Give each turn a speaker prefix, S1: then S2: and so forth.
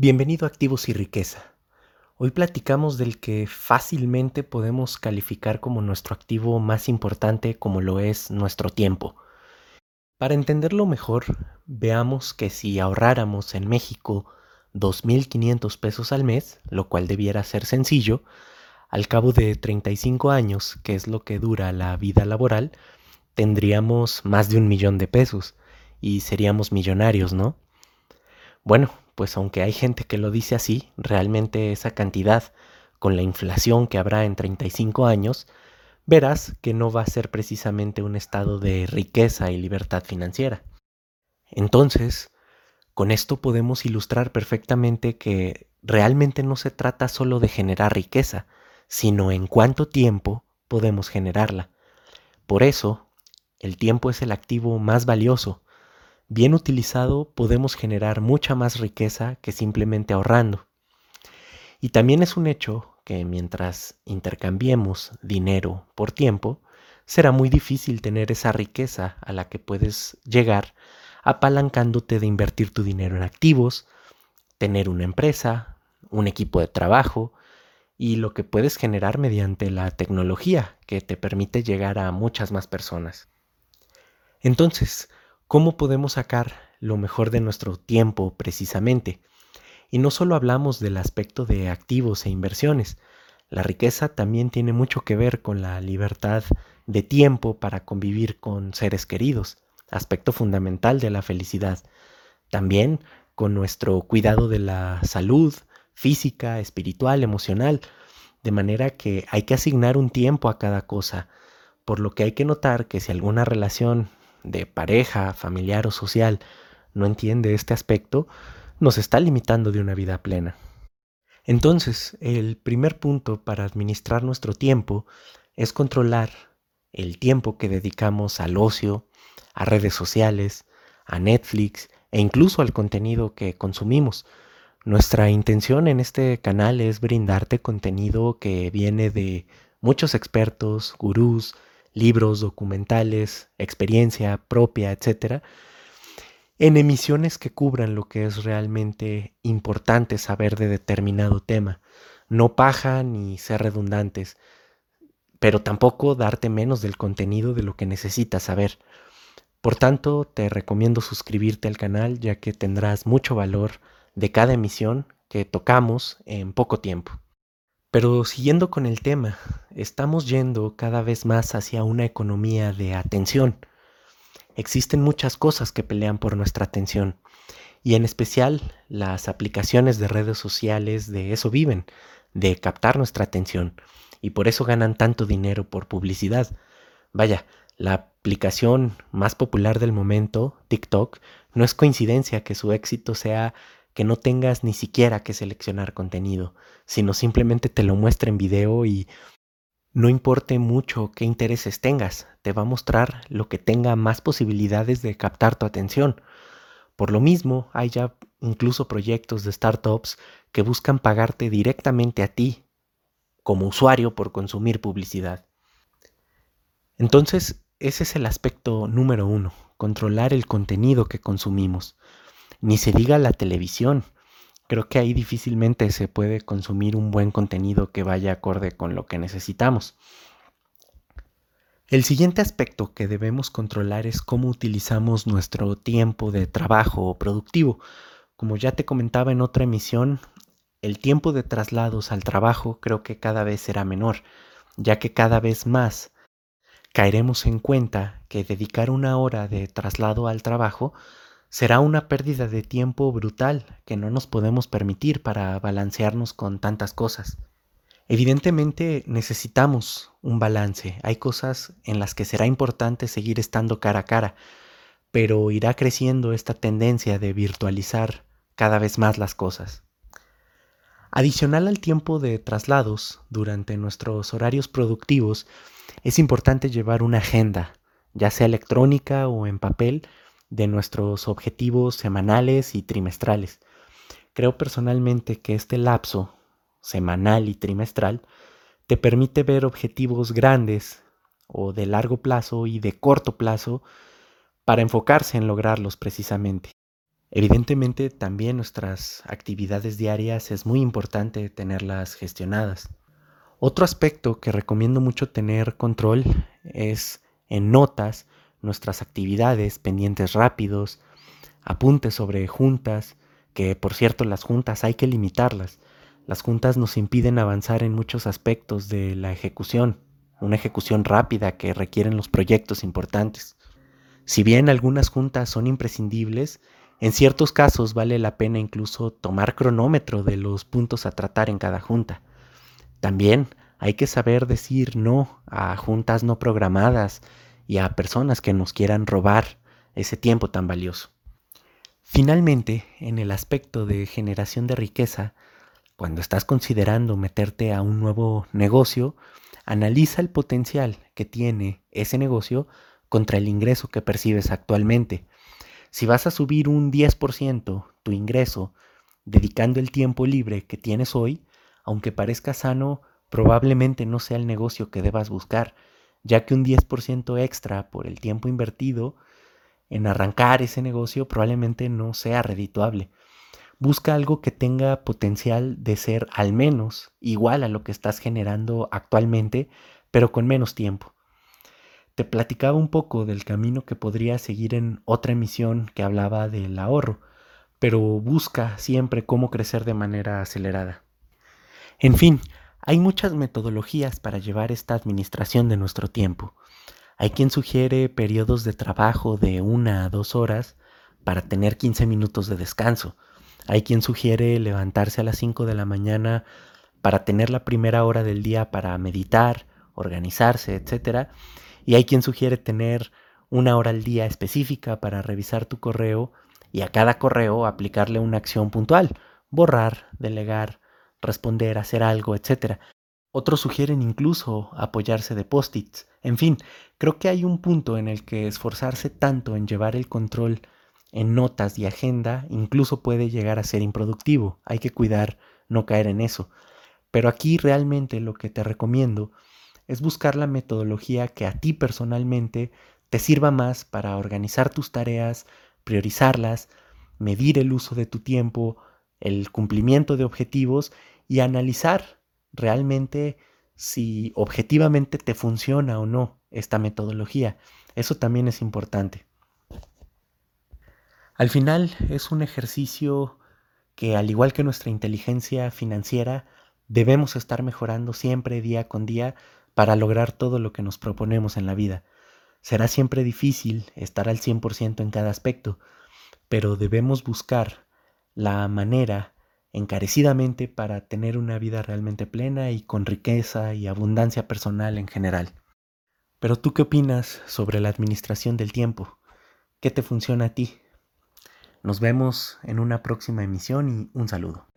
S1: Bienvenido a Activos y Riqueza. Hoy platicamos del que fácilmente podemos calificar como nuestro activo más importante como lo es nuestro tiempo. Para entenderlo mejor, veamos que si ahorráramos en México 2.500 pesos al mes, lo cual debiera ser sencillo, al cabo de 35 años, que es lo que dura la vida laboral, tendríamos más de un millón de pesos y seríamos millonarios, ¿no? Bueno, pues aunque hay gente que lo dice así, realmente esa cantidad, con la inflación que habrá en 35 años, verás que no va a ser precisamente un estado de riqueza y libertad financiera. Entonces, con esto podemos ilustrar perfectamente que realmente no se trata solo de generar riqueza, sino en cuánto tiempo podemos generarla. Por eso, el tiempo es el activo más valioso, Bien utilizado podemos generar mucha más riqueza que simplemente ahorrando. Y también es un hecho que mientras intercambiemos dinero por tiempo, será muy difícil tener esa riqueza a la que puedes llegar apalancándote de invertir tu dinero en activos, tener una empresa, un equipo de trabajo y lo que puedes generar mediante la tecnología que te permite llegar a muchas más personas. Entonces, cómo podemos sacar lo mejor de nuestro tiempo precisamente. Y no solo hablamos del aspecto de activos e inversiones, la riqueza también tiene mucho que ver con la libertad de tiempo para convivir con seres queridos, aspecto fundamental de la felicidad. También con nuestro cuidado de la salud física, espiritual, emocional, de manera que hay que asignar un tiempo a cada cosa, por lo que hay que notar que si alguna relación de pareja, familiar o social no entiende este aspecto, nos está limitando de una vida plena. Entonces, el primer punto para administrar nuestro tiempo es controlar el tiempo que dedicamos al ocio, a redes sociales, a Netflix e incluso al contenido que consumimos. Nuestra intención en este canal es brindarte contenido que viene de muchos expertos, gurús, libros, documentales, experiencia propia, etc., en emisiones que cubran lo que es realmente importante saber de determinado tema. No paja ni ser redundantes, pero tampoco darte menos del contenido de lo que necesitas saber. Por tanto, te recomiendo suscribirte al canal ya que tendrás mucho valor de cada emisión que tocamos en poco tiempo. Pero siguiendo con el tema, estamos yendo cada vez más hacia una economía de atención. Existen muchas cosas que pelean por nuestra atención y en especial las aplicaciones de redes sociales de eso viven, de captar nuestra atención y por eso ganan tanto dinero por publicidad. Vaya, la aplicación más popular del momento, TikTok, no es coincidencia que su éxito sea que no tengas ni siquiera que seleccionar contenido, sino simplemente te lo muestra en video y no importe mucho qué intereses tengas, te va a mostrar lo que tenga más posibilidades de captar tu atención. Por lo mismo, hay ya incluso proyectos de startups que buscan pagarte directamente a ti como usuario por consumir publicidad. Entonces, ese es el aspecto número uno, controlar el contenido que consumimos. Ni se diga la televisión. Creo que ahí difícilmente se puede consumir un buen contenido que vaya acorde con lo que necesitamos. El siguiente aspecto que debemos controlar es cómo utilizamos nuestro tiempo de trabajo productivo. Como ya te comentaba en otra emisión, el tiempo de traslados al trabajo creo que cada vez será menor, ya que cada vez más caeremos en cuenta que dedicar una hora de traslado al trabajo será una pérdida de tiempo brutal que no nos podemos permitir para balancearnos con tantas cosas. Evidentemente necesitamos un balance. Hay cosas en las que será importante seguir estando cara a cara, pero irá creciendo esta tendencia de virtualizar cada vez más las cosas. Adicional al tiempo de traslados durante nuestros horarios productivos, es importante llevar una agenda, ya sea electrónica o en papel, de nuestros objetivos semanales y trimestrales. Creo personalmente que este lapso semanal y trimestral te permite ver objetivos grandes o de largo plazo y de corto plazo para enfocarse en lograrlos precisamente. Evidentemente también nuestras actividades diarias es muy importante tenerlas gestionadas. Otro aspecto que recomiendo mucho tener control es en notas nuestras actividades, pendientes rápidos, apuntes sobre juntas, que por cierto las juntas hay que limitarlas. Las juntas nos impiden avanzar en muchos aspectos de la ejecución, una ejecución rápida que requieren los proyectos importantes. Si bien algunas juntas son imprescindibles, en ciertos casos vale la pena incluso tomar cronómetro de los puntos a tratar en cada junta. También hay que saber decir no a juntas no programadas y a personas que nos quieran robar ese tiempo tan valioso. Finalmente, en el aspecto de generación de riqueza, cuando estás considerando meterte a un nuevo negocio, analiza el potencial que tiene ese negocio contra el ingreso que percibes actualmente. Si vas a subir un 10% tu ingreso dedicando el tiempo libre que tienes hoy, aunque parezca sano, probablemente no sea el negocio que debas buscar, ya que un 10% extra por el tiempo invertido en arrancar ese negocio probablemente no sea redituable. Busca algo que tenga potencial de ser al menos igual a lo que estás generando actualmente, pero con menos tiempo. Te platicaba un poco del camino que podría seguir en otra emisión que hablaba del ahorro, pero busca siempre cómo crecer de manera acelerada. En fin, hay muchas metodologías para llevar esta administración de nuestro tiempo. Hay quien sugiere periodos de trabajo de una a dos horas para tener 15 minutos de descanso. Hay quien sugiere levantarse a las 5 de la mañana para tener la primera hora del día para meditar, organizarse, etc. Y hay quien sugiere tener una hora al día específica para revisar tu correo y a cada correo aplicarle una acción puntual, borrar, delegar, responder, hacer algo, etc. Otros sugieren incluso apoyarse de post-its. En fin, creo que hay un punto en el que esforzarse tanto en llevar el control en notas y agenda incluso puede llegar a ser improductivo. Hay que cuidar no caer en eso. Pero aquí realmente lo que te recomiendo es buscar la metodología que a ti personalmente te sirva más para organizar tus tareas, priorizarlas, medir el uso de tu tiempo, el cumplimiento de objetivos y analizar realmente si objetivamente te funciona o no esta metodología. Eso también es importante. Al final es un ejercicio que al igual que nuestra inteligencia financiera, debemos estar mejorando siempre día con día para lograr todo lo que nos proponemos en la vida. Será siempre difícil estar al 100% en cada aspecto, pero debemos buscar la manera encarecidamente para tener una vida realmente plena y con riqueza y abundancia personal en general. Pero tú qué opinas sobre la administración del tiempo? ¿Qué te funciona a ti? Nos vemos en una próxima emisión y un saludo.